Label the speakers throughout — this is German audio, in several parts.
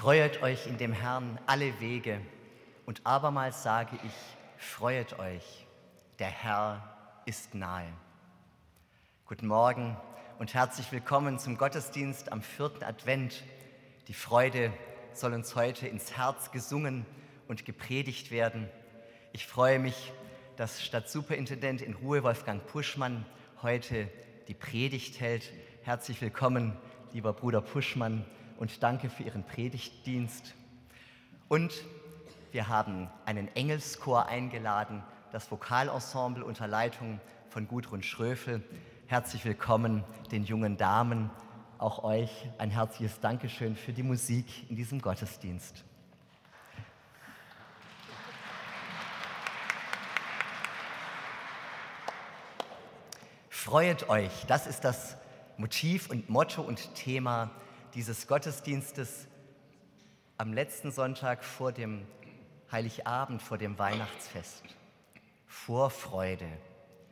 Speaker 1: Freuet euch in dem Herrn alle Wege und abermals sage ich, freuet euch, der Herr ist nahe. Guten Morgen und herzlich willkommen zum Gottesdienst am vierten Advent. Die Freude soll uns heute ins Herz gesungen und gepredigt werden. Ich freue mich, dass Stadtsuperintendent in Ruhe Wolfgang Puschmann heute die Predigt hält. Herzlich willkommen, lieber Bruder Puschmann, und danke für Ihren Predigtdienst. Und wir haben einen Engelschor eingeladen, das Vokalensemble unter Leitung von Gudrun Schröfel. Herzlich willkommen den jungen Damen. Auch euch ein herzliches Dankeschön für die Musik in diesem Gottesdienst. Freuet euch, das ist das Motiv und Motto und Thema dieses Gottesdienstes am letzten Sonntag vor dem Heiligabend, vor dem Weihnachtsfest. Vorfreude,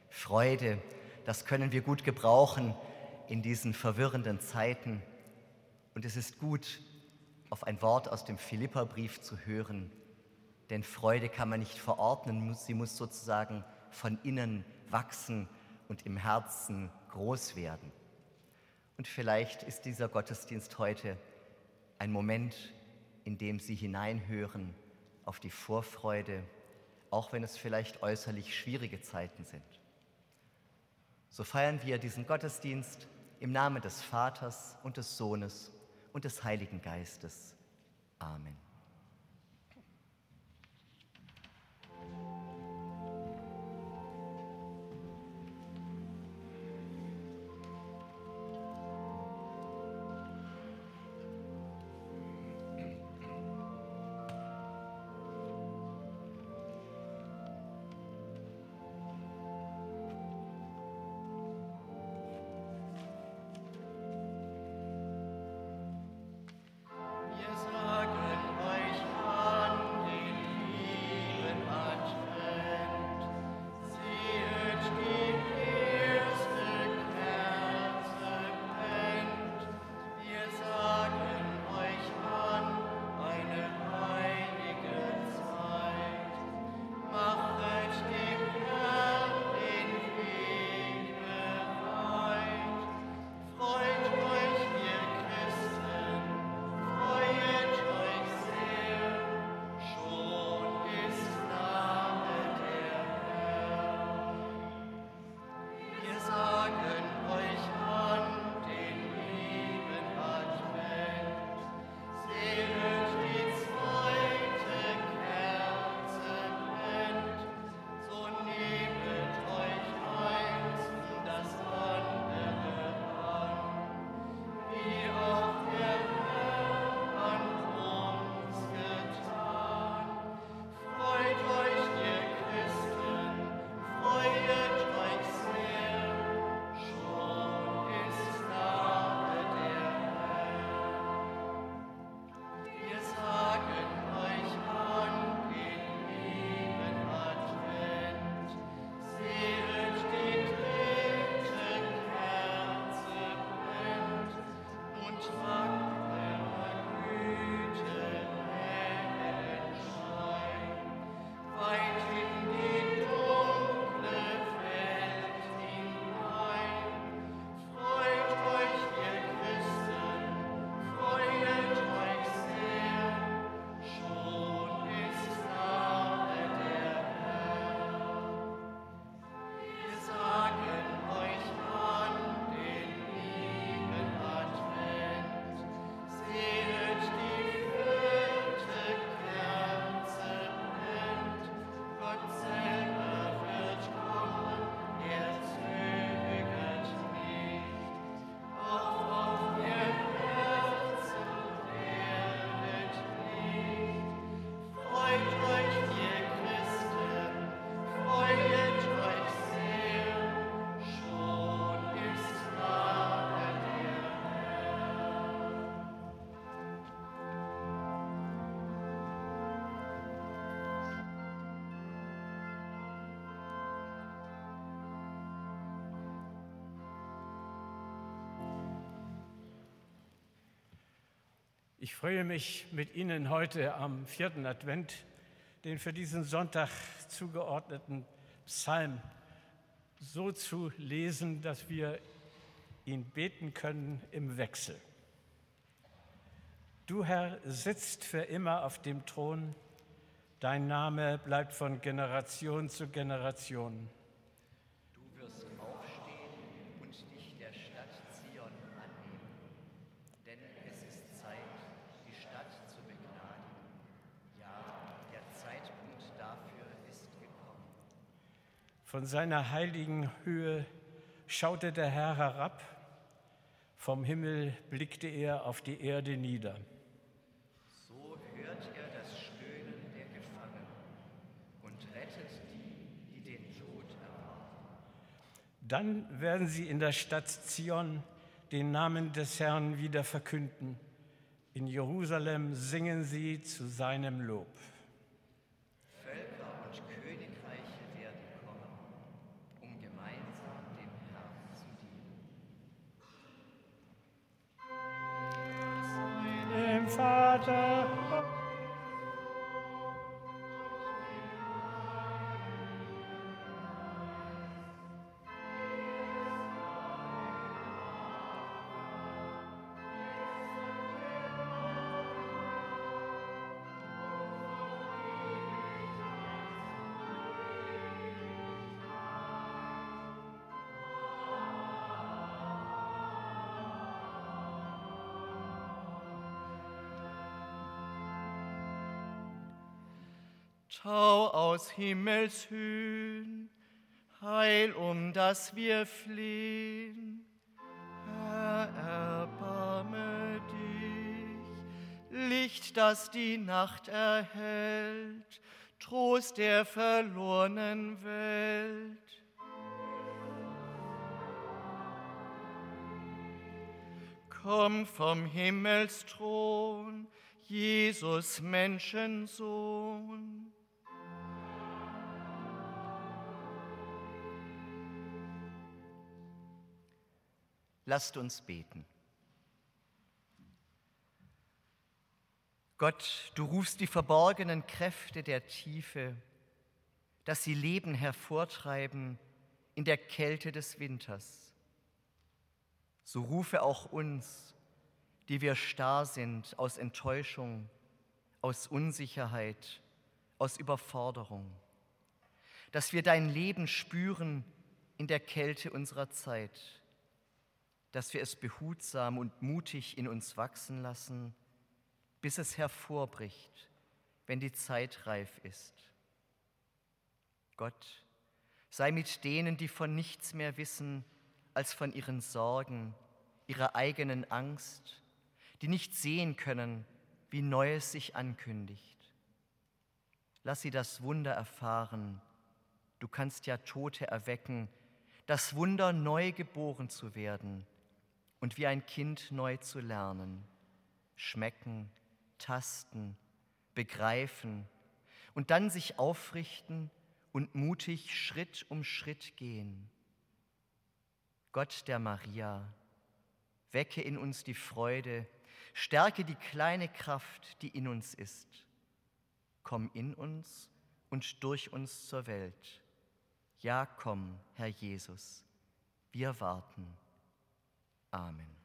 Speaker 1: Freude, das können wir gut gebrauchen in diesen verwirrenden Zeiten. Und es ist gut, auf ein Wort aus dem Philipperbrief zu hören, denn Freude kann man nicht verordnen, sie muss sozusagen von innen wachsen und im Herzen groß werden. Und vielleicht ist dieser Gottesdienst heute ein Moment, in dem Sie hineinhören auf die Vorfreude, auch wenn es vielleicht äußerlich schwierige Zeiten sind. So feiern wir diesen Gottesdienst im Namen des Vaters und des Sohnes und des Heiligen Geistes. Amen.
Speaker 2: Ich freue mich mit Ihnen heute am vierten Advent, den für diesen Sonntag zugeordneten Psalm so zu lesen, dass wir ihn beten können im Wechsel. Du Herr sitzt für immer auf dem Thron, dein Name bleibt von Generation zu Generation. Seiner heiligen Höhe schaute der Herr herab, vom Himmel blickte er auf die Erde nieder.
Speaker 1: So hört er das Stöhnen der Gefangenen und rettet die, die den Tod erwarten.
Speaker 2: Dann werden sie in der Stadt Zion den Namen des Herrn wieder verkünden. In Jerusalem singen sie zu seinem Lob.
Speaker 3: Vater Aus Himmelshöhen, Heil, um das wir flehen. Herr, erbarme dich, Licht, das die Nacht erhellt, Trost der verlorenen Welt. Komm vom Himmelsthron, Jesus Menschensohn.
Speaker 1: Lasst uns beten. Gott, du rufst die verborgenen Kräfte der Tiefe, dass sie Leben hervortreiben in der Kälte des Winters. So rufe auch uns, die wir starr sind aus Enttäuschung, aus Unsicherheit, aus Überforderung, dass wir dein Leben spüren in der Kälte unserer Zeit dass wir es behutsam und mutig in uns wachsen lassen, bis es hervorbricht, wenn die Zeit reif ist. Gott, sei mit denen, die von nichts mehr wissen als von ihren Sorgen, ihrer eigenen Angst, die nicht sehen können, wie Neues sich ankündigt. Lass sie das Wunder erfahren. Du kannst ja Tote erwecken, das Wunder, neu geboren zu werden und wie ein Kind neu zu lernen, schmecken, tasten, begreifen und dann sich aufrichten und mutig Schritt um Schritt gehen. Gott der Maria, wecke in uns die Freude, stärke die kleine Kraft, die in uns ist. Komm in uns und durch uns zur Welt. Ja, komm, Herr Jesus, wir warten. Amen.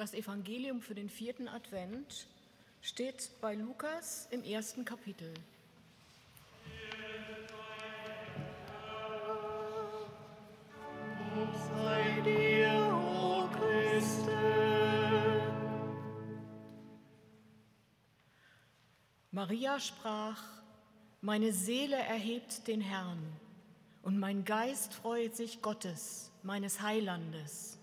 Speaker 4: Das Evangelium für den vierten Advent steht bei Lukas im ersten Kapitel.
Speaker 3: Sei dir, o Christe.
Speaker 4: Maria sprach, meine Seele erhebt den Herrn und mein Geist freut sich Gottes, meines Heilandes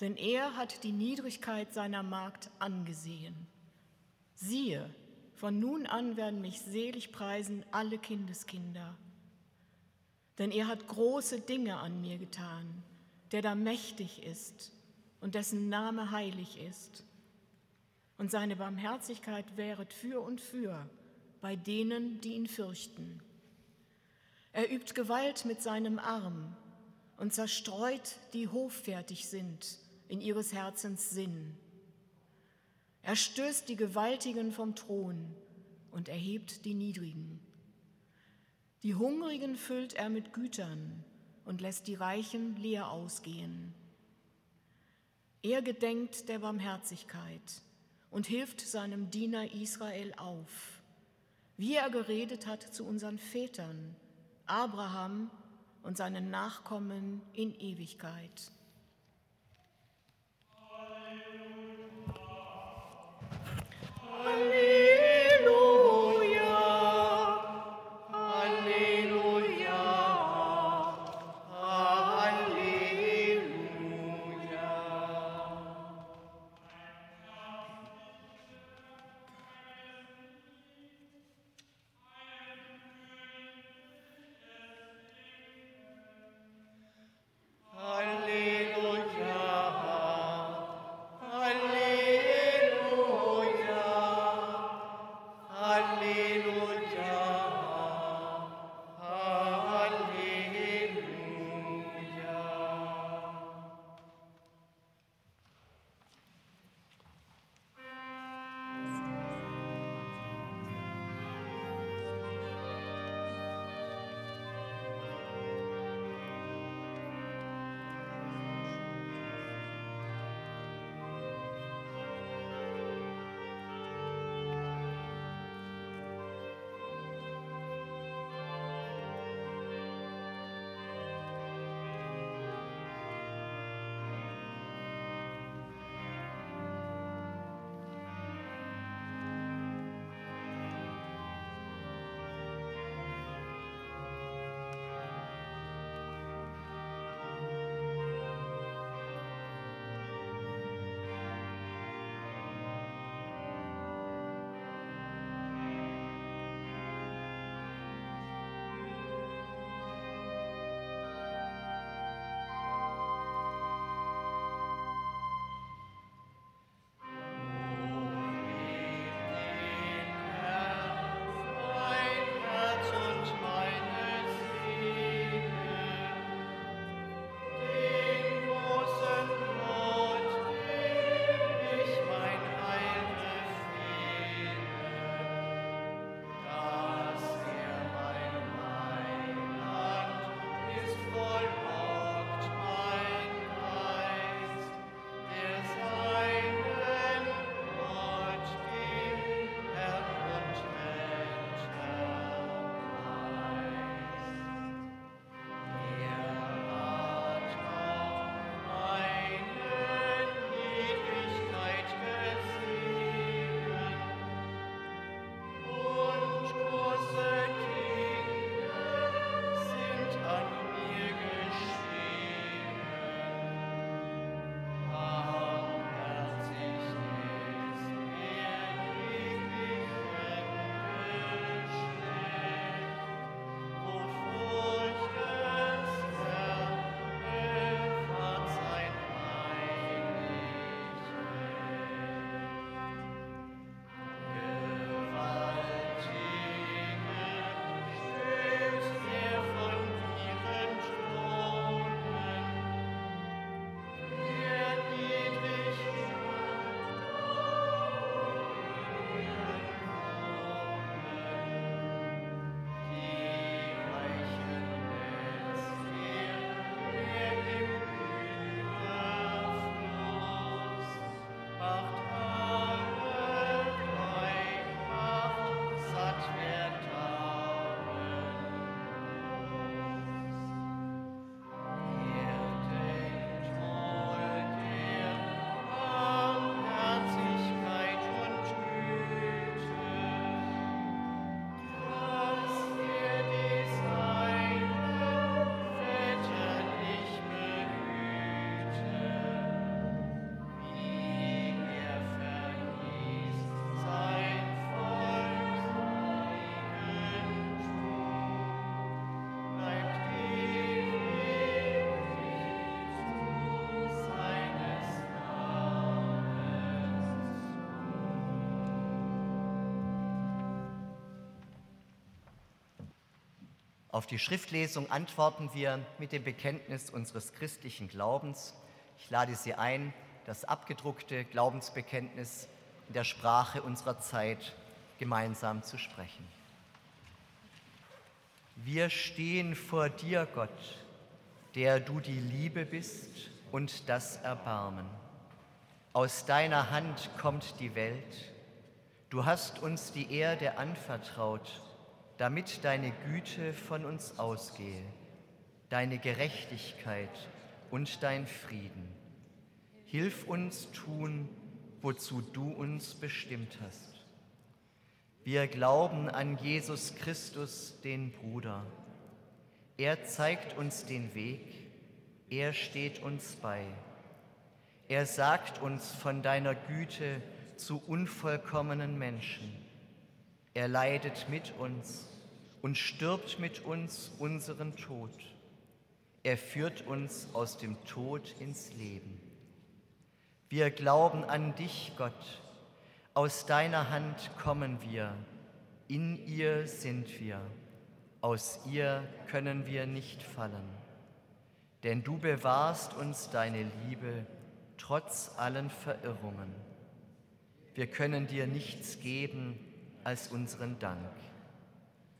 Speaker 4: denn er hat die Niedrigkeit seiner Magd angesehen. Siehe, von nun an werden mich selig preisen alle Kindeskinder. Denn er hat große Dinge an mir getan, der da mächtig ist und dessen Name heilig ist. Und seine Barmherzigkeit wäret für und für bei denen, die ihn fürchten. Er übt Gewalt mit seinem Arm und zerstreut, die hoffärtig sind in ihres Herzens Sinn. Er stößt die Gewaltigen vom Thron und erhebt die Niedrigen. Die Hungrigen füllt er mit Gütern und lässt die Reichen leer ausgehen. Er gedenkt der Barmherzigkeit und hilft seinem Diener Israel auf, wie er geredet hat zu unseren Vätern, Abraham und seinen Nachkommen in Ewigkeit. Hallelujah.
Speaker 1: Auf die Schriftlesung antworten wir mit dem Bekenntnis unseres christlichen Glaubens. Ich lade Sie ein, das abgedruckte Glaubensbekenntnis in der Sprache unserer Zeit gemeinsam zu sprechen. Wir stehen vor dir, Gott, der du die Liebe bist und das Erbarmen. Aus deiner Hand kommt die Welt. Du hast uns die Erde anvertraut, damit deine Güte von uns ausgehe, deine Gerechtigkeit und dein Frieden. Hilf uns tun, wozu du uns bestimmt hast. Wir glauben an Jesus Christus, den Bruder. Er zeigt uns den Weg, er steht uns bei. Er sagt uns von deiner Güte zu unvollkommenen Menschen. Er leidet mit uns und stirbt mit uns unseren Tod. Er führt uns aus dem Tod ins Leben. Wir glauben an dich, Gott. Aus deiner Hand kommen wir. In ihr sind wir. Aus ihr können wir nicht fallen. Denn du bewahrst uns deine Liebe trotz allen Verirrungen. Wir können dir nichts geben als unseren Dank.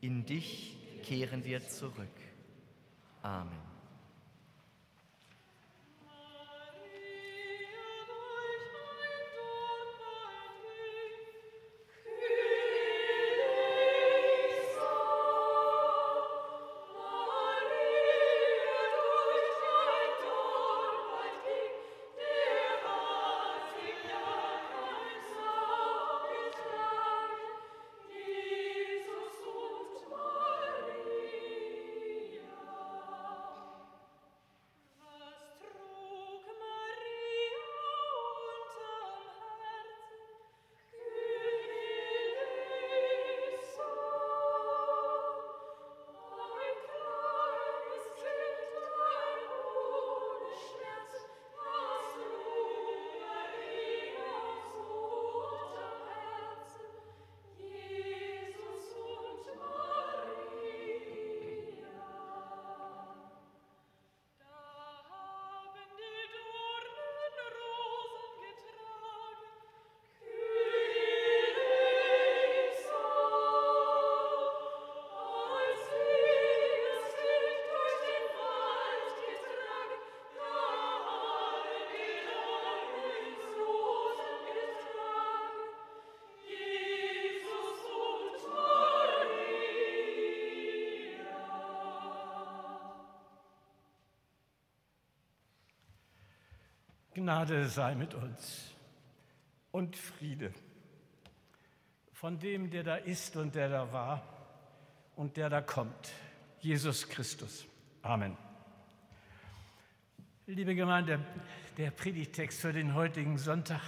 Speaker 1: In dich kehren wir zurück. Amen.
Speaker 2: Gnade sei mit uns und Friede von dem, der da ist und der da war und der da kommt, Jesus Christus. Amen. Liebe Gemeinde, der Predigtext für den heutigen Sonntag,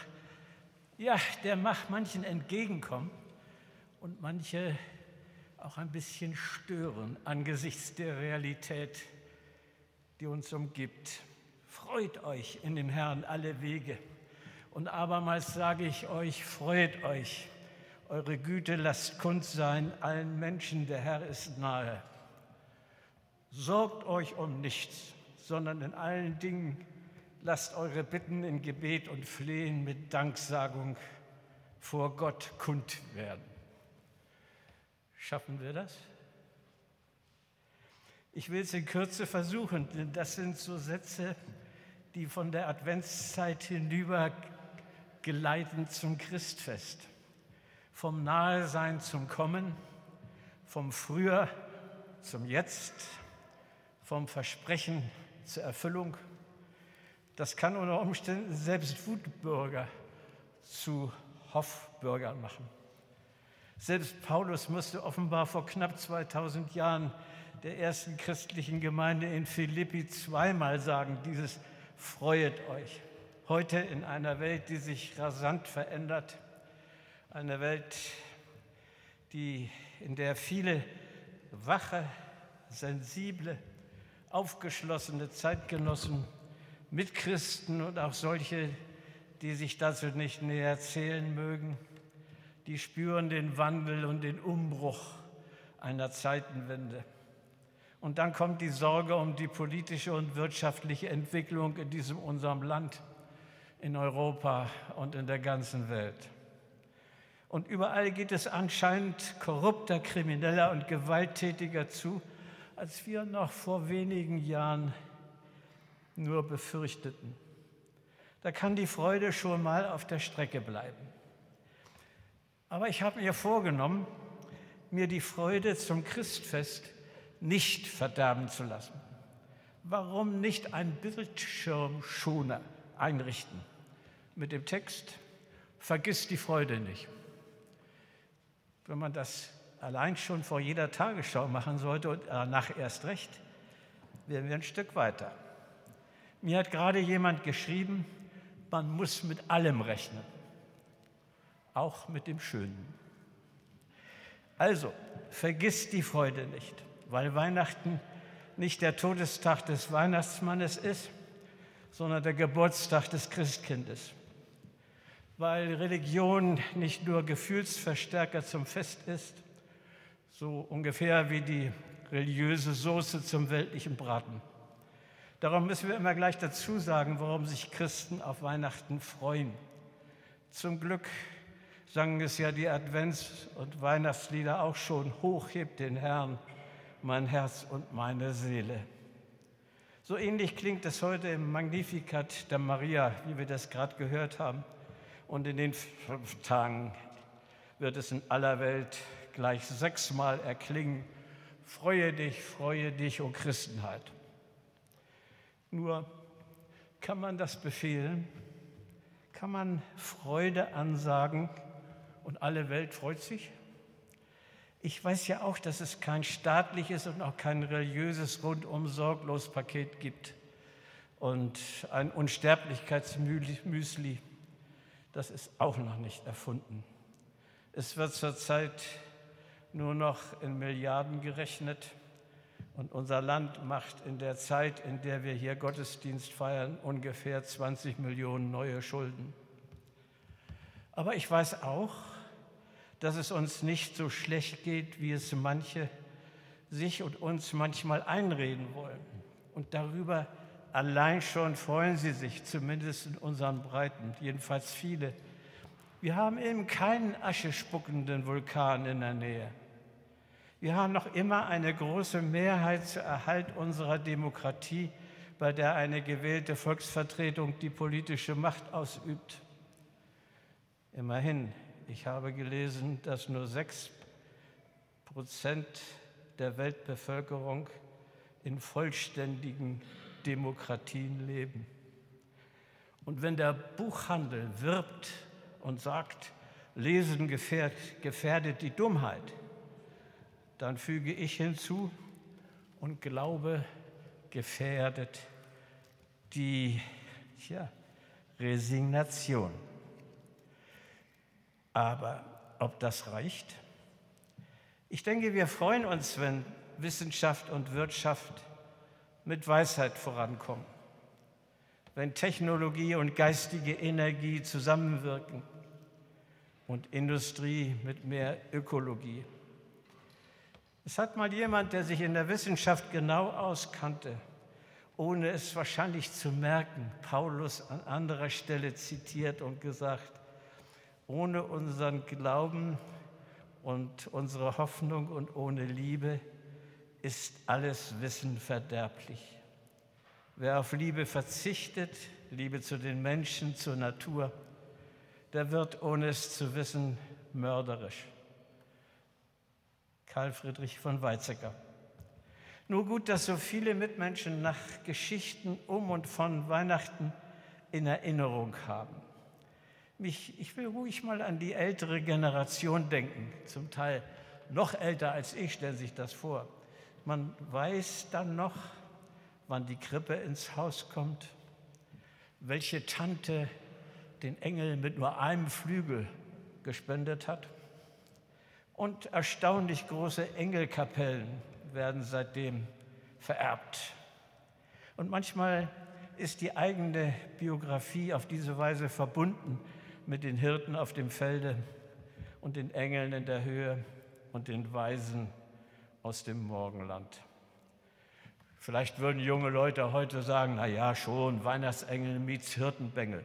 Speaker 2: ja, der macht manchen entgegenkommen und manche auch ein bisschen stören angesichts der Realität, die uns umgibt. Freut euch in dem Herrn alle Wege. Und abermals sage ich euch, freut euch. Eure Güte lasst kund sein allen Menschen, der Herr ist nahe. Sorgt euch um nichts, sondern in allen Dingen lasst eure Bitten in Gebet und Flehen mit Danksagung vor Gott kund werden. Schaffen wir das? Ich will es in Kürze versuchen, denn das sind so Sätze, die von der Adventszeit hinüber geleiten zum Christfest. Vom Nahesein zum Kommen, vom Früher zum Jetzt, vom Versprechen zur Erfüllung. Das kann unter Umständen selbst Wutbürger zu Hoffbürgern machen. Selbst Paulus musste offenbar vor knapp 2000 Jahren der ersten christlichen Gemeinde in Philippi zweimal sagen, dieses Freuet euch. Heute in einer Welt, die sich rasant verändert, eine Welt, die, in der viele wache, sensible, aufgeschlossene Zeitgenossen, Mitchristen und auch solche, die sich dazu nicht näher zählen mögen, die spüren den Wandel und den Umbruch einer Zeitenwende. Und dann kommt die Sorge um die politische und wirtschaftliche Entwicklung in diesem unserem Land, in Europa und in der ganzen Welt. Und überall geht es anscheinend korrupter, krimineller und gewalttätiger zu, als wir noch vor wenigen Jahren nur befürchteten. Da kann die Freude schon mal auf der Strecke bleiben. Aber ich habe mir vorgenommen, mir die Freude zum Christfest nicht verderben zu lassen. Warum nicht ein Bildschirmschoner einrichten mit dem Text, vergiss die Freude nicht. Wenn man das allein schon vor jeder Tagesschau machen sollte und danach erst recht, wären wir ein Stück weiter. Mir hat gerade jemand geschrieben, man muss mit allem rechnen, auch mit dem Schönen. Also, vergiss die Freude nicht, weil Weihnachten nicht der Todestag des Weihnachtsmannes ist, sondern der Geburtstag des Christkindes. Weil Religion nicht nur Gefühlsverstärker zum Fest ist, so ungefähr wie die religiöse Soße zum weltlichen Braten. Darum müssen wir immer gleich dazu sagen, warum sich Christen auf Weihnachten freuen. Zum Glück sangen es ja die Advents- und Weihnachtslieder auch schon. Hochhebt den Herrn, mein Herz und meine Seele. So ähnlich klingt es heute im Magnificat der Maria, wie wir das gerade gehört haben. Und in den fünf Tagen wird es in aller Welt gleich sechsmal erklingen. Freue dich, freue dich, o oh Christenheit. Nur kann man das befehlen? Kann man Freude ansagen und alle Welt freut sich? Ich weiß ja auch, dass es kein staatliches und auch kein religiöses rundum sorglos Paket gibt und ein Unsterblichkeitsmüsli, das ist auch noch nicht erfunden. Es wird zurzeit nur noch in Milliarden gerechnet und unser Land macht in der Zeit, in der wir hier Gottesdienst feiern, ungefähr 20 Millionen neue Schulden. Aber ich weiß auch, dass es uns nicht so schlecht geht, wie es manche sich und uns manchmal einreden wollen. Und darüber allein schon freuen sie sich, zumindest in unseren Breiten, jedenfalls viele. Wir haben eben keinen aschespuckenden Vulkan in der Nähe. Wir haben noch immer eine große Mehrheit zur Erhalt unserer Demokratie, bei der eine gewählte Volksvertretung die politische Macht ausübt. Immerhin, ich habe gelesen, dass nur sechs Prozent der Weltbevölkerung in vollständigen Demokratien leben. Und wenn der Buchhandel wirbt und sagt, Lesen gefährdet die Dummheit, dann füge ich hinzu und Glaube gefährdet die tja, Resignation. Aber ob das reicht? Ich denke, wir freuen uns, wenn Wissenschaft und Wirtschaft mit Weisheit vorankommen, wenn Technologie und geistige Energie zusammenwirken und Industrie mit mehr Ökologie. Es hat mal jemand, der sich in der Wissenschaft genau auskannte, ohne es wahrscheinlich zu merken, Paulus an anderer Stelle zitiert und gesagt, ohne unseren Glauben und unsere Hoffnung und ohne Liebe ist alles Wissen verderblich. Wer auf Liebe verzichtet, Liebe zu den Menschen, zur Natur, der wird, ohne es zu wissen, mörderisch. Karl Friedrich von Weizsäcker. Nur gut, dass so viele Mitmenschen nach Geschichten um und von Weihnachten in Erinnerung haben. Mich, ich will ruhig mal an die ältere Generation denken, zum Teil noch älter als ich, stellen sich das vor. Man weiß dann noch, wann die Krippe ins Haus kommt, welche Tante den Engel mit nur einem Flügel gespendet hat und erstaunlich große Engelkapellen werden seitdem vererbt. Und manchmal ist die eigene Biografie auf diese Weise verbunden mit den Hirten auf dem Felde und den Engeln in der Höhe und den Weisen aus dem Morgenland. Vielleicht würden junge Leute heute sagen, na ja, schon, Weihnachtsengel meets Hirtenbengel.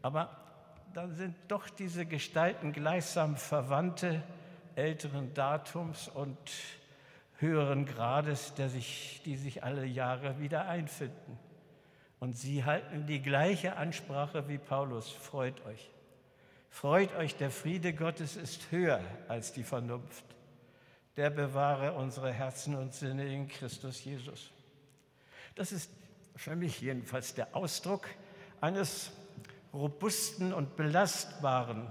Speaker 2: Aber dann sind doch diese Gestalten gleichsam Verwandte älteren Datums und höheren Grades, der sich, die sich alle Jahre wieder einfinden. Und sie halten die gleiche Ansprache wie Paulus, freut euch. Freut euch, der Friede Gottes ist höher als die Vernunft. Der bewahre unsere Herzen und Sinne in Christus Jesus. Das ist für mich jedenfalls der Ausdruck eines robusten und belastbaren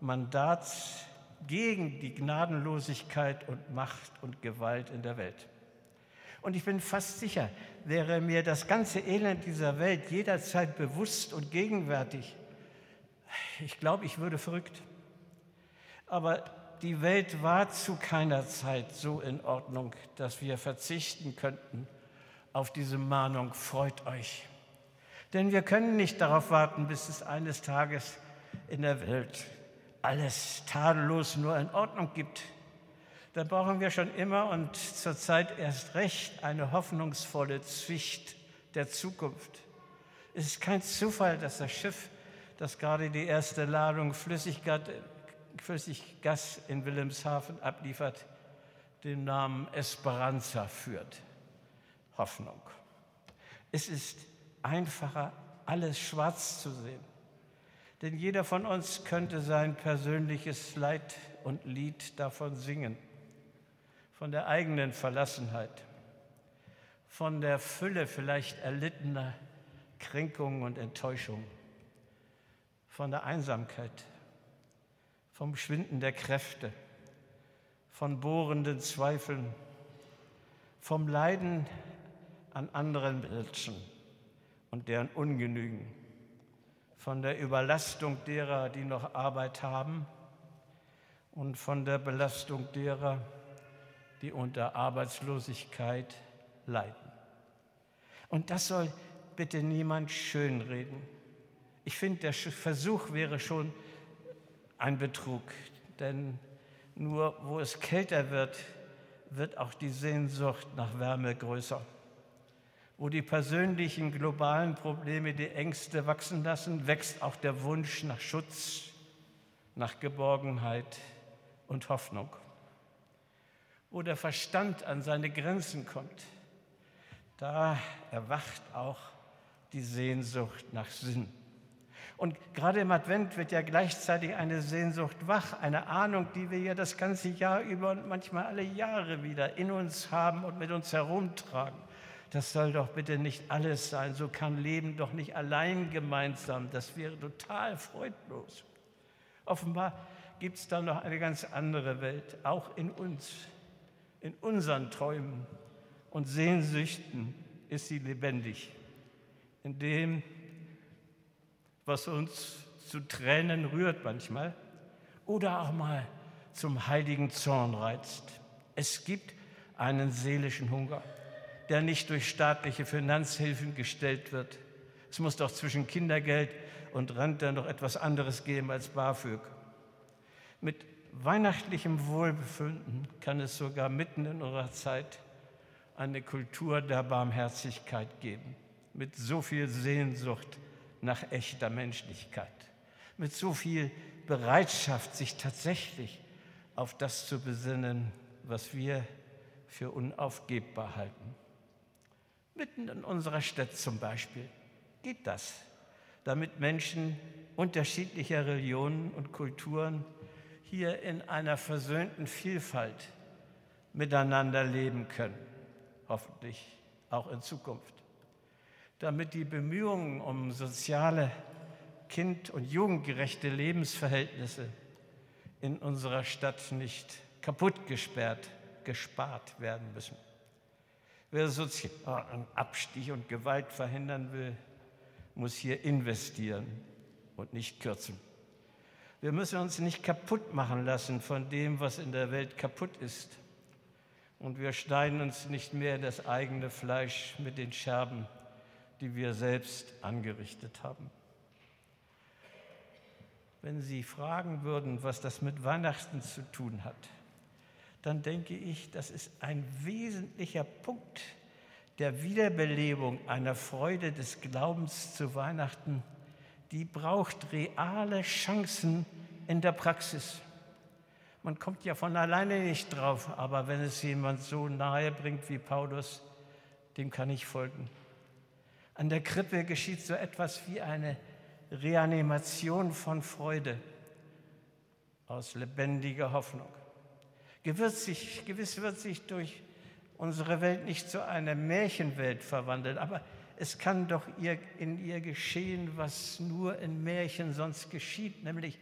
Speaker 2: Mandats gegen die Gnadenlosigkeit und Macht und Gewalt in der Welt. Und ich bin fast sicher, wäre mir das ganze Elend dieser Welt jederzeit bewusst und gegenwärtig, ich glaube, ich würde verrückt. Aber die Welt war zu keiner Zeit so in Ordnung, dass wir verzichten könnten auf diese Mahnung, freut euch. Denn wir können nicht darauf warten, bis es eines Tages in der Welt alles tadellos nur in Ordnung gibt. Da brauchen wir schon immer und zurzeit erst recht eine hoffnungsvolle Zwicht der Zukunft. Es ist kein Zufall, dass das Schiff, das gerade die erste Ladung Flüssiggas in Wilhelmshaven abliefert, den Namen Esperanza führt. Hoffnung. Es ist einfacher, alles schwarz zu sehen. Denn jeder von uns könnte sein persönliches Leid und Lied davon singen. Von der eigenen Verlassenheit, von der Fülle vielleicht erlittener Kränkungen und Enttäuschungen, von der Einsamkeit, vom Schwinden der Kräfte, von bohrenden Zweifeln, vom Leiden an anderen Menschen und deren Ungenügen, von der Überlastung derer, die noch Arbeit haben und von der Belastung derer, die unter Arbeitslosigkeit leiden. Und das soll bitte niemand schönreden. Ich finde, der Versuch wäre schon ein Betrug, denn nur wo es kälter wird, wird auch die Sehnsucht nach Wärme größer wo die persönlichen globalen Probleme die Ängste wachsen lassen, wächst auch der Wunsch nach Schutz, nach Geborgenheit und Hoffnung. Wo der Verstand an seine Grenzen kommt, da erwacht auch die Sehnsucht nach Sinn. Und gerade im Advent wird ja gleichzeitig eine Sehnsucht wach, eine Ahnung, die wir ja das ganze Jahr über und manchmal alle Jahre wieder in uns haben und mit uns herumtragen. Das soll doch bitte nicht alles sein. So kann Leben doch nicht allein gemeinsam. Das wäre total freudlos. Offenbar gibt es da noch eine ganz andere Welt, auch in uns, in unseren Träumen und Sehnsüchten ist sie lebendig. In dem, was uns zu Tränen rührt manchmal oder auch mal zum heiligen Zorn reizt. Es gibt einen seelischen Hunger der nicht durch staatliche Finanzhilfen gestellt wird. Es muss doch zwischen Kindergeld und Rente noch etwas anderes geben als BAföG. Mit weihnachtlichem Wohlbefinden kann es sogar mitten in unserer Zeit eine Kultur der Barmherzigkeit geben, mit so viel Sehnsucht nach echter Menschlichkeit, mit so viel Bereitschaft, sich tatsächlich auf das zu besinnen, was wir für unaufgebbar halten. Mitten in unserer Stadt zum Beispiel geht das, damit Menschen unterschiedlicher Religionen und Kulturen hier in einer versöhnten Vielfalt miteinander leben können, hoffentlich auch in Zukunft. Damit die Bemühungen um soziale, kind- und jugendgerechte Lebensverhältnisse in unserer Stadt nicht kaputt gesperrt, gespart werden müssen. Wer sozialen Abstich und Gewalt verhindern will, muss hier investieren und nicht kürzen. Wir müssen uns nicht kaputt machen lassen von dem, was in der Welt kaputt ist. Und wir schneiden uns nicht mehr das eigene Fleisch mit den Scherben, die wir selbst angerichtet haben. Wenn Sie fragen würden, was das mit Weihnachten zu tun hat, dann denke ich, das ist ein wesentlicher Punkt, der Wiederbelebung einer Freude des Glaubens zu Weihnachten, die braucht reale Chancen in der Praxis. Man kommt ja von alleine nicht drauf, aber wenn es jemand so nahe bringt wie Paulus, dem kann ich folgen. An der Krippe geschieht so etwas wie eine Reanimation von Freude aus lebendiger Hoffnung. Gewiss, sich, gewiss wird sich durch unsere Welt nicht zu einer Märchenwelt verwandeln, aber es kann doch ihr, in ihr geschehen, was nur in Märchen sonst geschieht, nämlich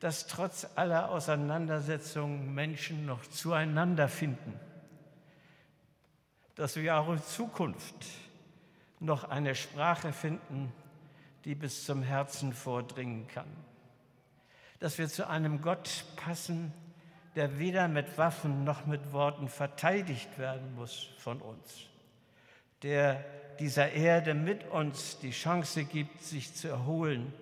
Speaker 2: dass trotz aller Auseinandersetzungen Menschen noch zueinander finden, dass wir auch in Zukunft noch eine Sprache finden, die bis zum Herzen vordringen kann, dass wir zu einem Gott passen, der weder mit Waffen noch mit Worten verteidigt werden muss von uns, der dieser Erde mit uns die Chance gibt, sich zu erholen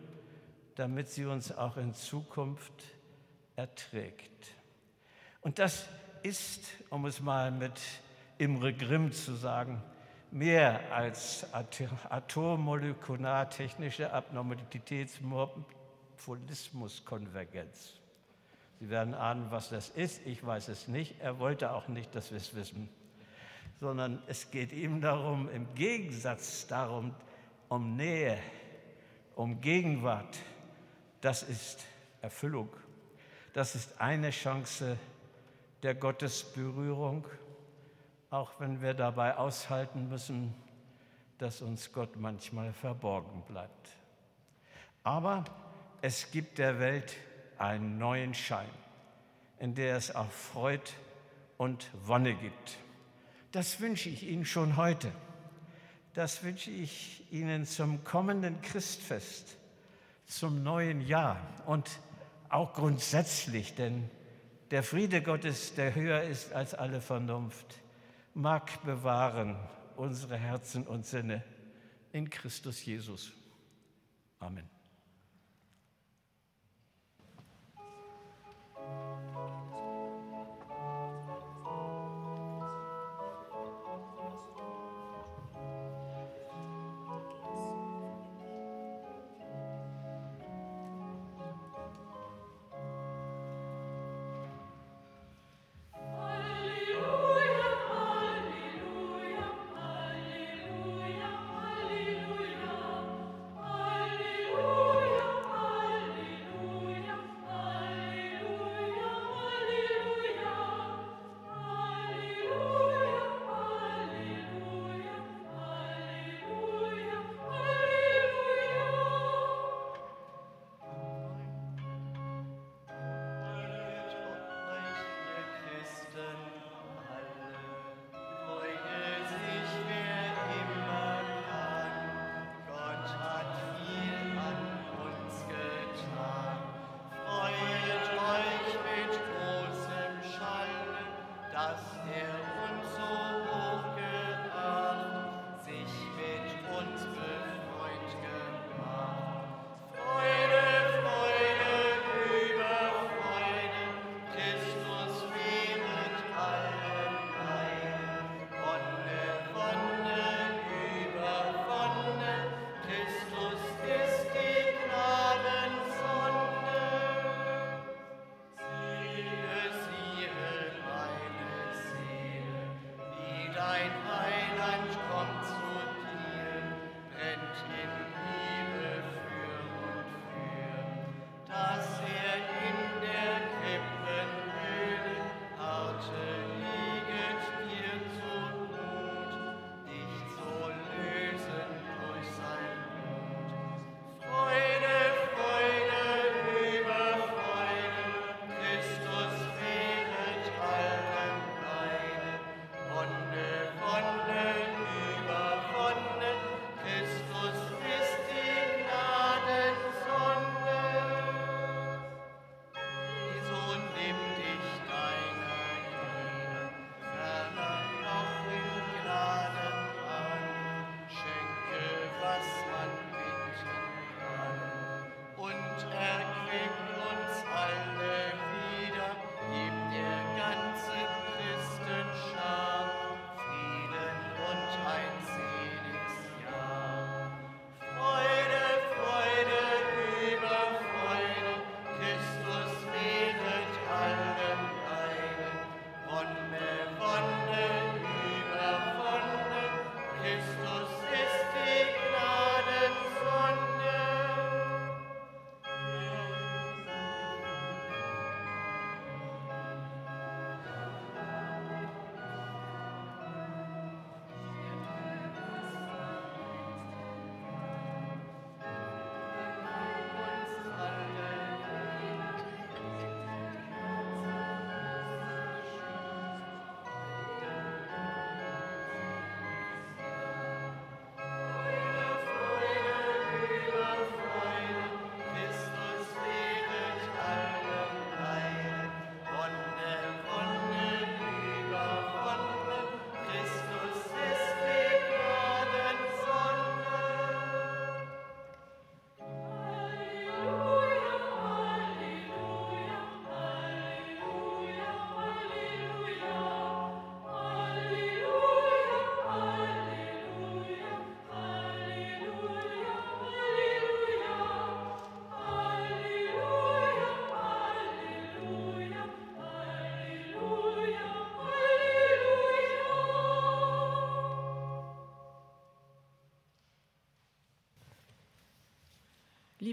Speaker 2: damit sie uns auch in Zukunft erträgt. Und das ist, um es mal mit Imre Grimm zu sagen, mehr als atommolekulartechnische Abnormalitätsmorpholismuskonvergenz. Sie werden ahnen, was das ist. Ich weiß es nicht. Er wollte auch nicht, dass wir es wissen. Sondern es geht ihm darum, im Gegensatz darum, um Nähe, um Gegenwart, das ist Erfüllung. Das ist eine Chance der Gottesberührung, auch wenn wir dabei aushalten müssen, dass uns Gott manchmal verborgen bleibt. Aber es gibt der Welt einen neuen Schein, in der es auch Freud und Wonne gibt. Das wünsche ich Ihnen schon heute. Das wünsche ich Ihnen zum kommenden Christfest zum neuen Jahr und auch grundsätzlich, denn der Friede Gottes, der höher ist als alle Vernunft, mag bewahren unsere Herzen und Sinne in Christus Jesus. Amen.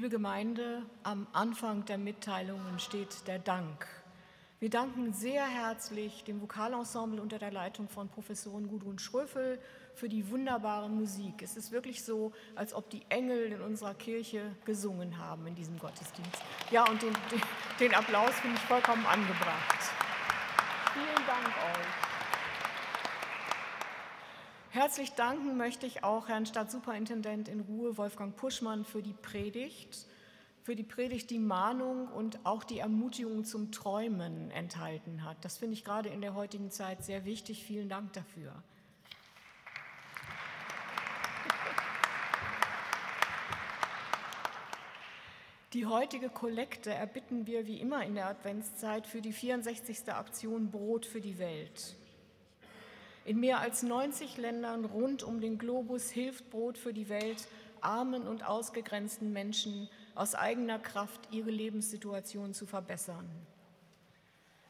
Speaker 4: Liebe Gemeinde, am Anfang der Mitteilungen steht der Dank. Wir danken sehr herzlich dem Vokalensemble unter der Leitung von Professorin Gudrun Schröfel für die wunderbare Musik. Es ist wirklich so, als ob die Engel in unserer Kirche gesungen haben in diesem Gottesdienst. Ja, und den, den, Applaus finde ich vollkommen angebracht. Vielen Dank euch. Herzlich danken möchte ich auch Herrn Stadtsuperintendent in Ruhe Wolfgang Puschmann für die Predigt, für die Predigt, die Mahnung und auch die Ermutigung zum Träumen enthalten hat. Das finde ich gerade in der heutigen Zeit sehr wichtig. Vielen Dank dafür. Die heutige Kollekte erbitten wir wie immer in der Adventszeit für die 64. Aktion Brot für die Welt. In mehr als 90 Ländern rund um den Globus hilft Brot für die Welt armen und ausgegrenzten Menschen aus eigener Kraft ihre Lebenssituation zu verbessern.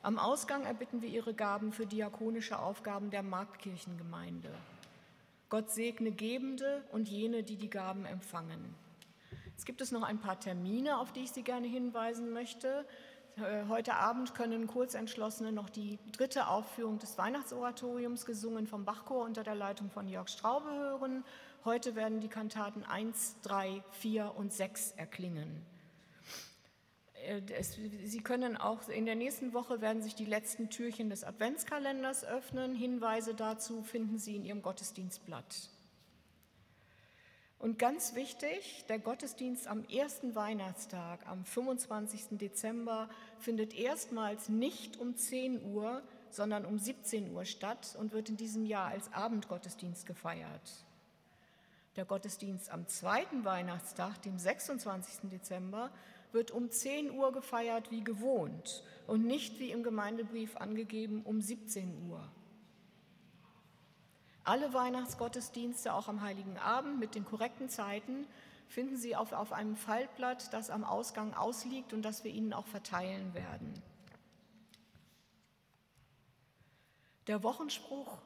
Speaker 4: Am Ausgang erbitten wir ihre Gaben für diakonische Aufgaben der Marktkirchengemeinde. Gott segne Gebende und jene, die die Gaben empfangen. Es gibt es noch ein paar Termine, auf die ich Sie gerne hinweisen möchte. Äh, heute Abend können Kurzentschlossene noch die dritte Aufführung des Weihnachtsoratoriums gesungen vom Bachchor unter der Leitung von Jörg Straube hören. Heute werden die Kantaten 1, 3, 4 und 6 erklingen. Äh, Sie können auch in der nächsten Woche werden sich die letzten Türchen des Adventskalenders öffnen. Hinweise dazu finden Sie in Ihrem Gottesdienstblatt. Und ganz wichtig, der Gottesdienst am ersten Weihnachtstag, am 25. Dezember, findet erstmals nicht um 10 Uhr, sondern um 17 Uhr statt und wird in diesem Jahr als Abendgottesdienst gefeiert. Der Gottesdienst am zweiten Weihnachtstag, dem 26. Dezember, wird um 10 Uhr gefeiert wie gewohnt und nicht wie im Gemeindebrief angegeben um 17 Uhr. Alle Weihnachtsgottesdienste, auch am Heiligen Abend mit den korrekten Zeiten, finden Sie auf, auf einem Faltblatt, das am Ausgang ausliegt und das wir Ihnen auch verteilen werden. Der Wochenspruch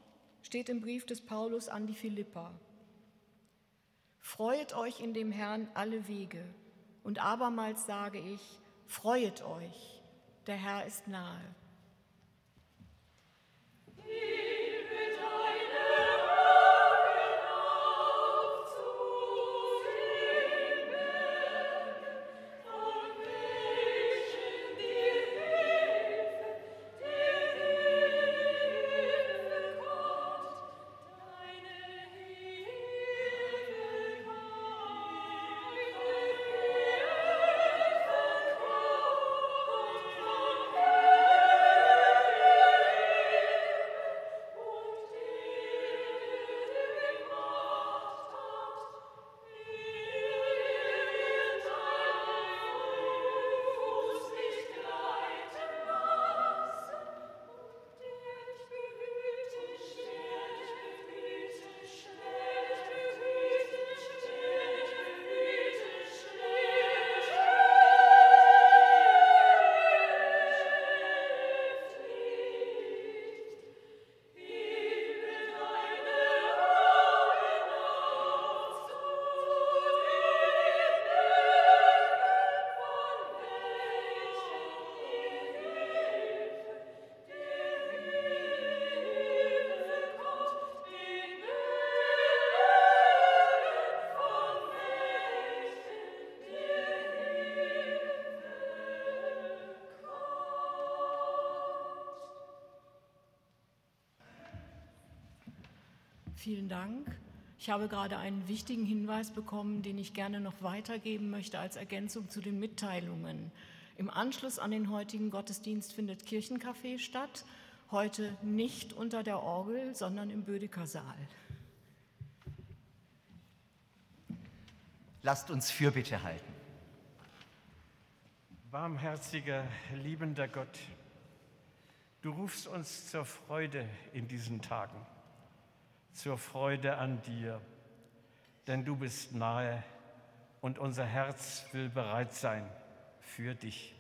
Speaker 4: steht im Brief des Paulus an die Philippa. Freuet euch in dem Herrn alle Wege. Und abermals sage ich, freuet euch, der Herr ist nahe. Vielen Dank. Ich habe gerade einen wichtigen Hinweis bekommen, den ich gerne noch weitergeben möchte als Ergänzung zu den Mitteilungen. Im Anschluss an den heutigen Gottesdienst findet Kirchencafé statt. Heute nicht unter der Orgel, sondern im Bödeker Saal.
Speaker 1: Lasst uns Fürbitte halten.
Speaker 2: Barmherziger, liebender Gott, du rufst uns zur Freude in diesen Tagen zur Freude an dir, denn du bist nahe und unser Herz will bereit sein für dich.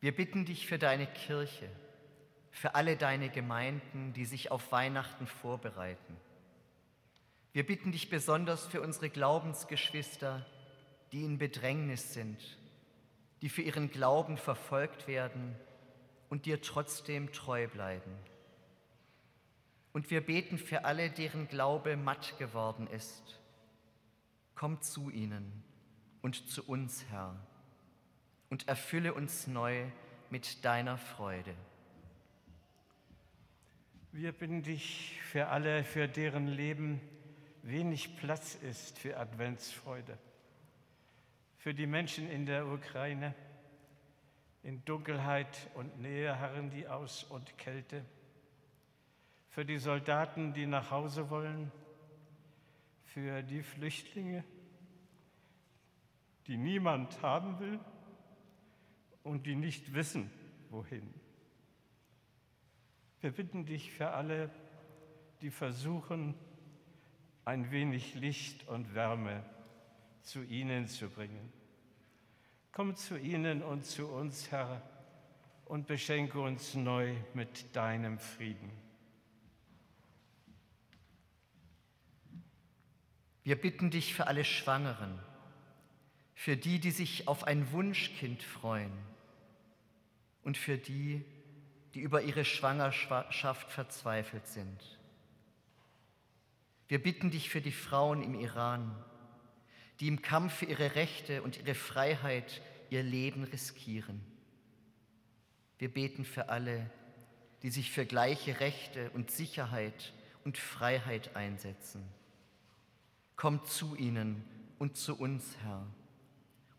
Speaker 1: Wir bitten dich für deine Kirche, für alle deine Gemeinden, die sich auf Weihnachten vorbereiten, Wir bitten dich besonders für unsere Glaubensgeschwister, die in Bedrängnis sind, die für ihren Glauben verfolgt werden und dir trotzdem treu bleiben. Und wir beten für alle, deren Glaube matt geworden ist. Komm zu ihnen und zu uns, Herr, und erfülle uns neu mit deiner Freude.
Speaker 2: Wir bitten dich für alle, für deren Leben wenig Platz ist für Adventsfreude. Für die Menschen in der Ukraine, in Dunkelheit und Nähe harren die aus und Kälte für die Soldaten, die nach Hause wollen, für die Flüchtlinge, die niemand haben will und die nicht wissen, wohin. Wir bitten dich für alle, die versuchen, ein wenig Licht und Wärme zu ihnen zu bringen. Komm zu ihnen und zu uns, Herr, und beschenke uns neu mit deinem Frieden.
Speaker 1: Wir bitten dich für alle Schwangeren, für die, die sich auf ein Wunschkind freuen und für die, die über ihre Schwangerschaft verzweifelt sind. Wir bitten dich für die Frauen im Iran, die im Kampf für ihre Rechte und ihre Freiheit ihr Leben riskieren. Wir beten für alle, die sich für gleiche Rechte und Sicherheit und Freiheit einsetzen. Komm zu ihnen und zu uns, Herr,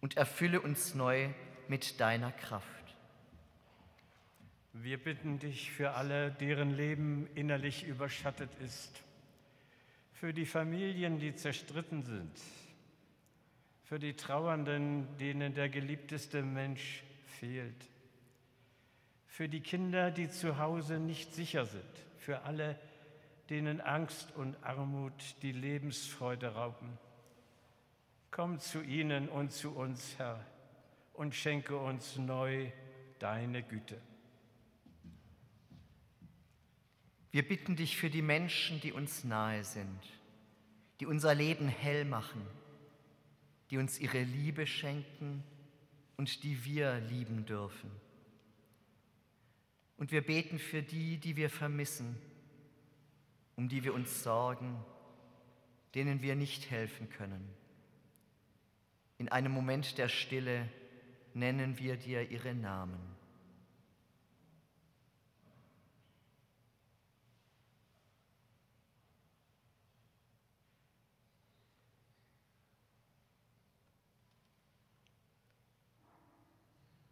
Speaker 1: und erfülle uns neu mit deiner Kraft.
Speaker 2: Wir bitten dich für alle, deren Leben innerlich überschattet ist, für die Familien, die zerstritten sind, für die Trauernden, denen der geliebteste Mensch fehlt, für die Kinder, die zu Hause nicht sicher sind, für alle, die denen Angst und Armut die Lebensfreude rauben. Komm zu ihnen und zu uns, Herr, und schenke uns neu deine Güte.
Speaker 1: Wir bitten dich für die Menschen, die uns nahe sind, die unser Leben hell machen, die uns ihre Liebe schenken und die wir lieben dürfen. Und wir beten für die, die wir vermissen, um die wir uns sorgen, denen wir nicht helfen können. In einem Moment der Stille nennen wir dir ihre Namen.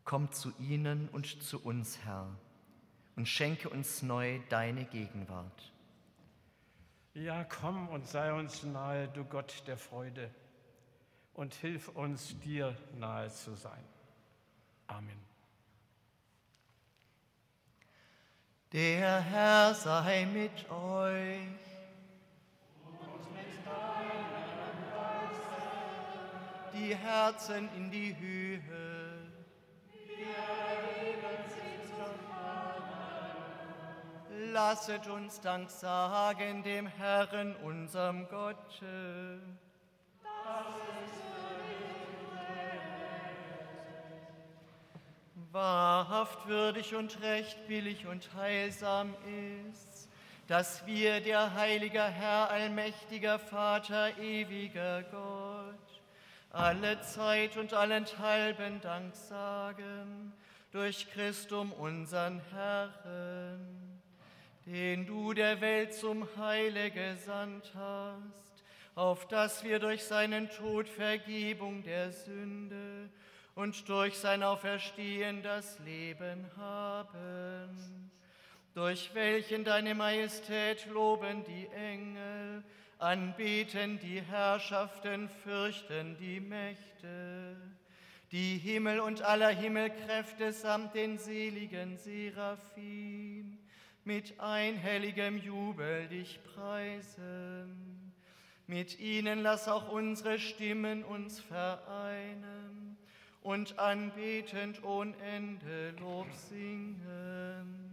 Speaker 1: Komm zu ihnen und zu uns, Herr, und schenke uns neu deine Gegenwart.
Speaker 2: Ja, komm und sei uns nahe, du Gott der Freude, und hilf uns, dir nahe zu sein. Amen.
Speaker 3: Der Herr sei mit euch. Die Herzen in die Höhe. Lasset uns Dank sagen dem Herrn, unserem Gott. Wahrhaft würdig und recht, billig und heilsam ist, dass wir, der heilige Herr, allmächtiger Vater, ewiger Gott, alle Zeit und allenthalben Dank sagen durch Christum unseren Herrn den du der Welt zum Heile gesandt hast, auf dass wir durch seinen Tod Vergebung der Sünde und durch sein Auferstehen das Leben haben, durch welchen deine Majestät loben die Engel, anbeten die Herrschaften, fürchten die Mächte, die Himmel und aller Himmelkräfte samt den seligen Seraphim mit einhelligem Jubel dich preisen. Mit ihnen lass auch unsere Stimmen uns vereinen und anbetend ohne Ende Lob singen.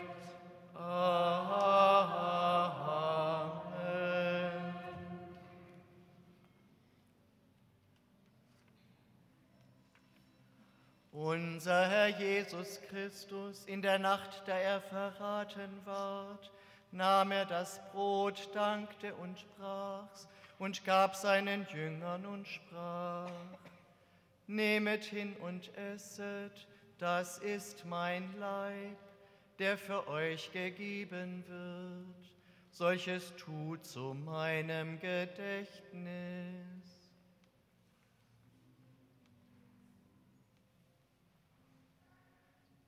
Speaker 3: Unser Herr Jesus Christus, in der Nacht, da er verraten ward, nahm er das Brot, dankte und sprach's und gab seinen Jüngern und sprach, Nehmet hin und esset, das ist mein Leib, der für euch gegeben wird. Solches tut zu meinem Gedächtnis.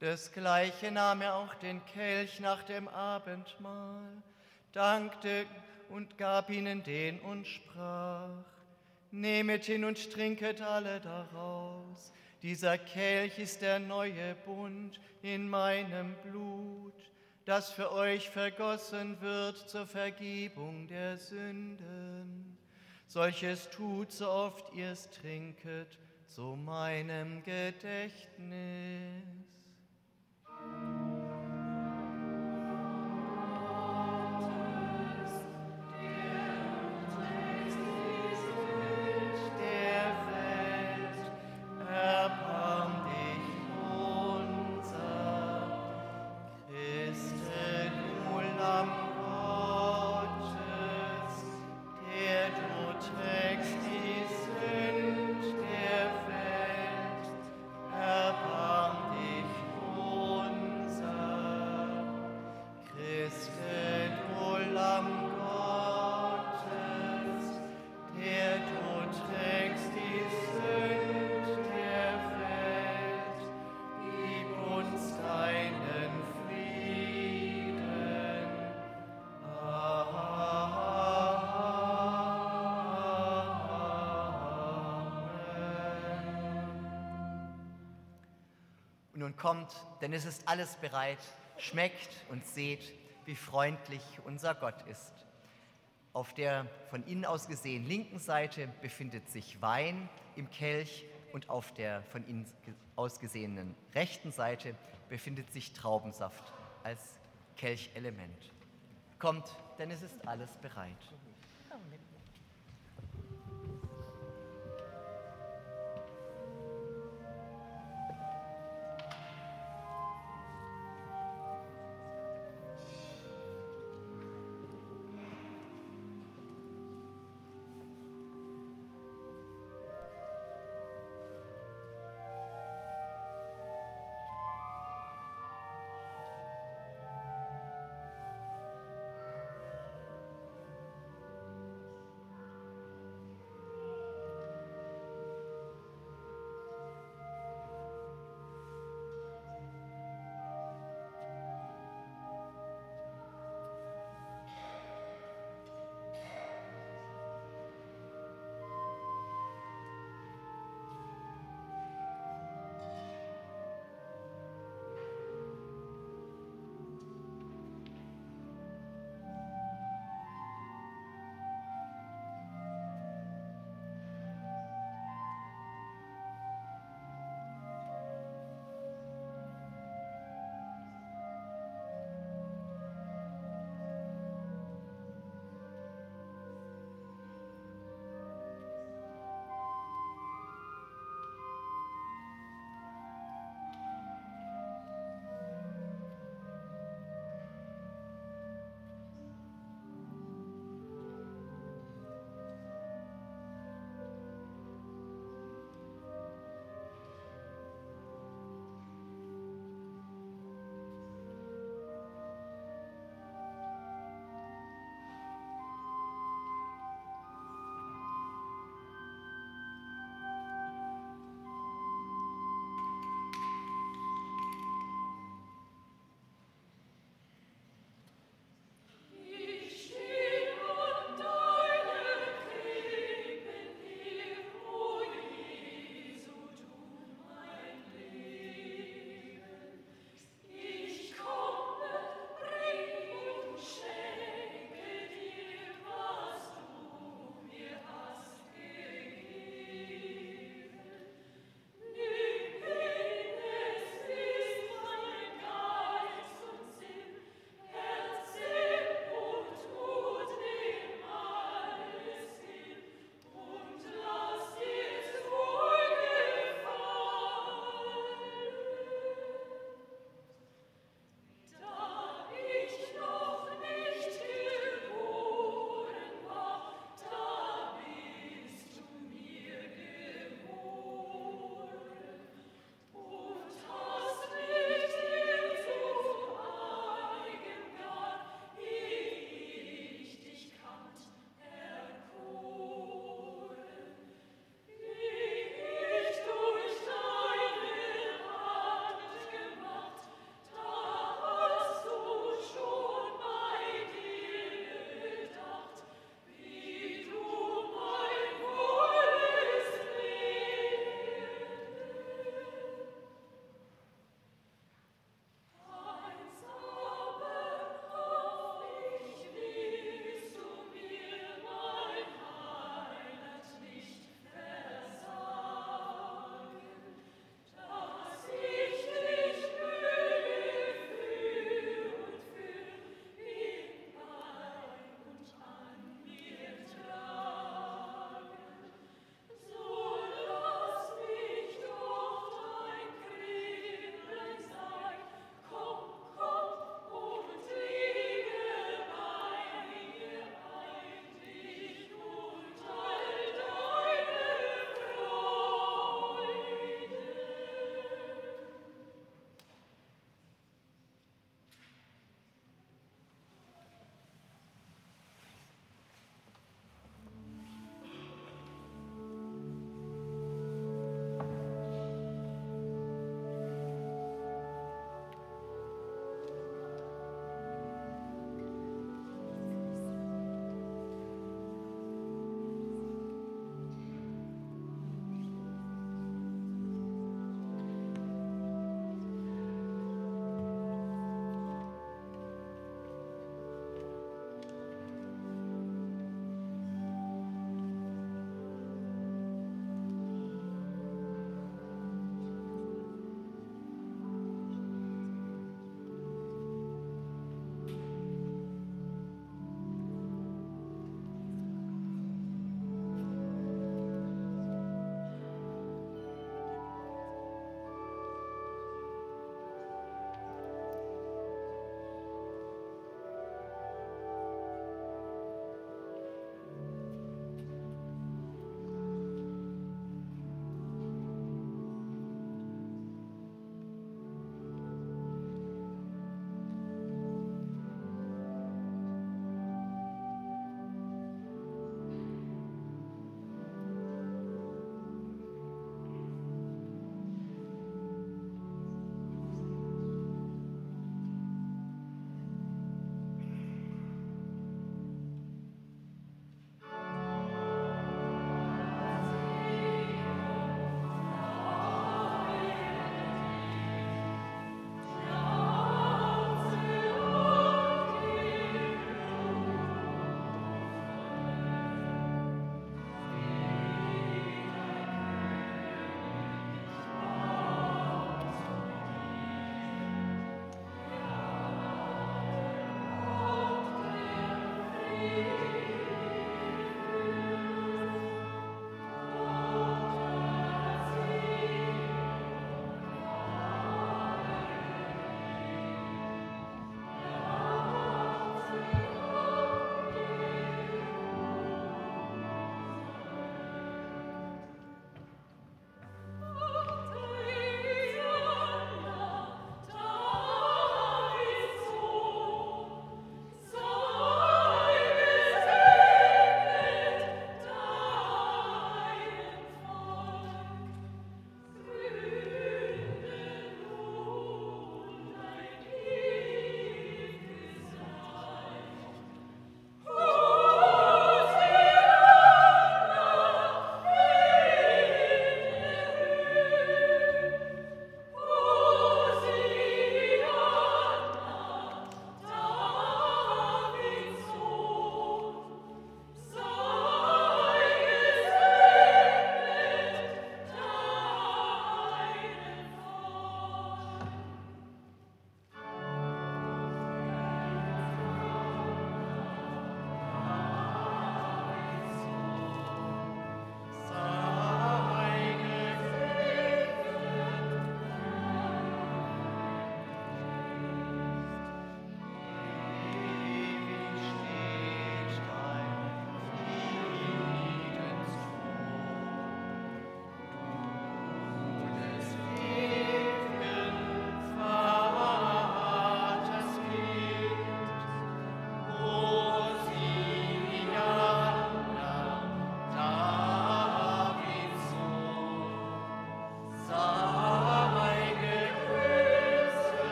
Speaker 3: Desgleichen nahm er auch den Kelch nach dem Abendmahl, dankte und gab ihnen den und sprach, Nehmet hin und trinket alle daraus. Dieser Kelch ist der neue Bund in meinem Blut, das für euch vergossen wird zur Vergebung der Sünden. Solches tut, so oft ihr es trinket, zu meinem Gedächtnis. Nun kommt, denn es ist alles bereit, schmeckt und seht, wie freundlich unser Gott ist. Auf der von Ihnen aus gesehen linken Seite befindet sich Wein im Kelch und auf der von Ihnen aus gesehenen rechten Seite befindet sich Traubensaft als Kelchelement. Kommt, denn es ist alles bereit.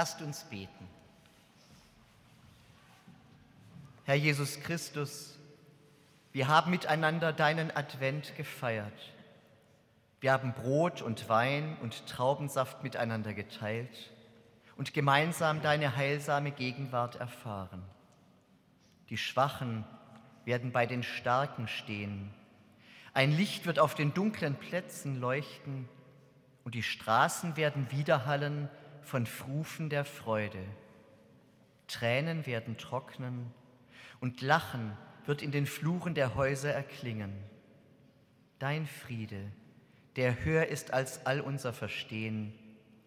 Speaker 1: Lasst uns beten. Herr Jesus Christus, wir haben miteinander deinen Advent gefeiert. Wir haben Brot und Wein und Traubensaft miteinander geteilt und gemeinsam deine heilsame Gegenwart erfahren. Die Schwachen werden bei den Starken stehen. Ein Licht wird auf den dunklen Plätzen leuchten und die Straßen werden widerhallen von Rufen der Freude. Tränen werden trocknen und Lachen wird in den Fluren der Häuser erklingen. Dein Friede, der höher ist als all unser Verstehen,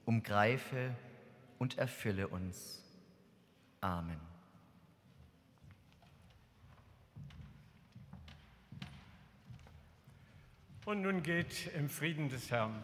Speaker 1: umgreife und erfülle uns. Amen.
Speaker 2: Und nun geht im Frieden des Herrn.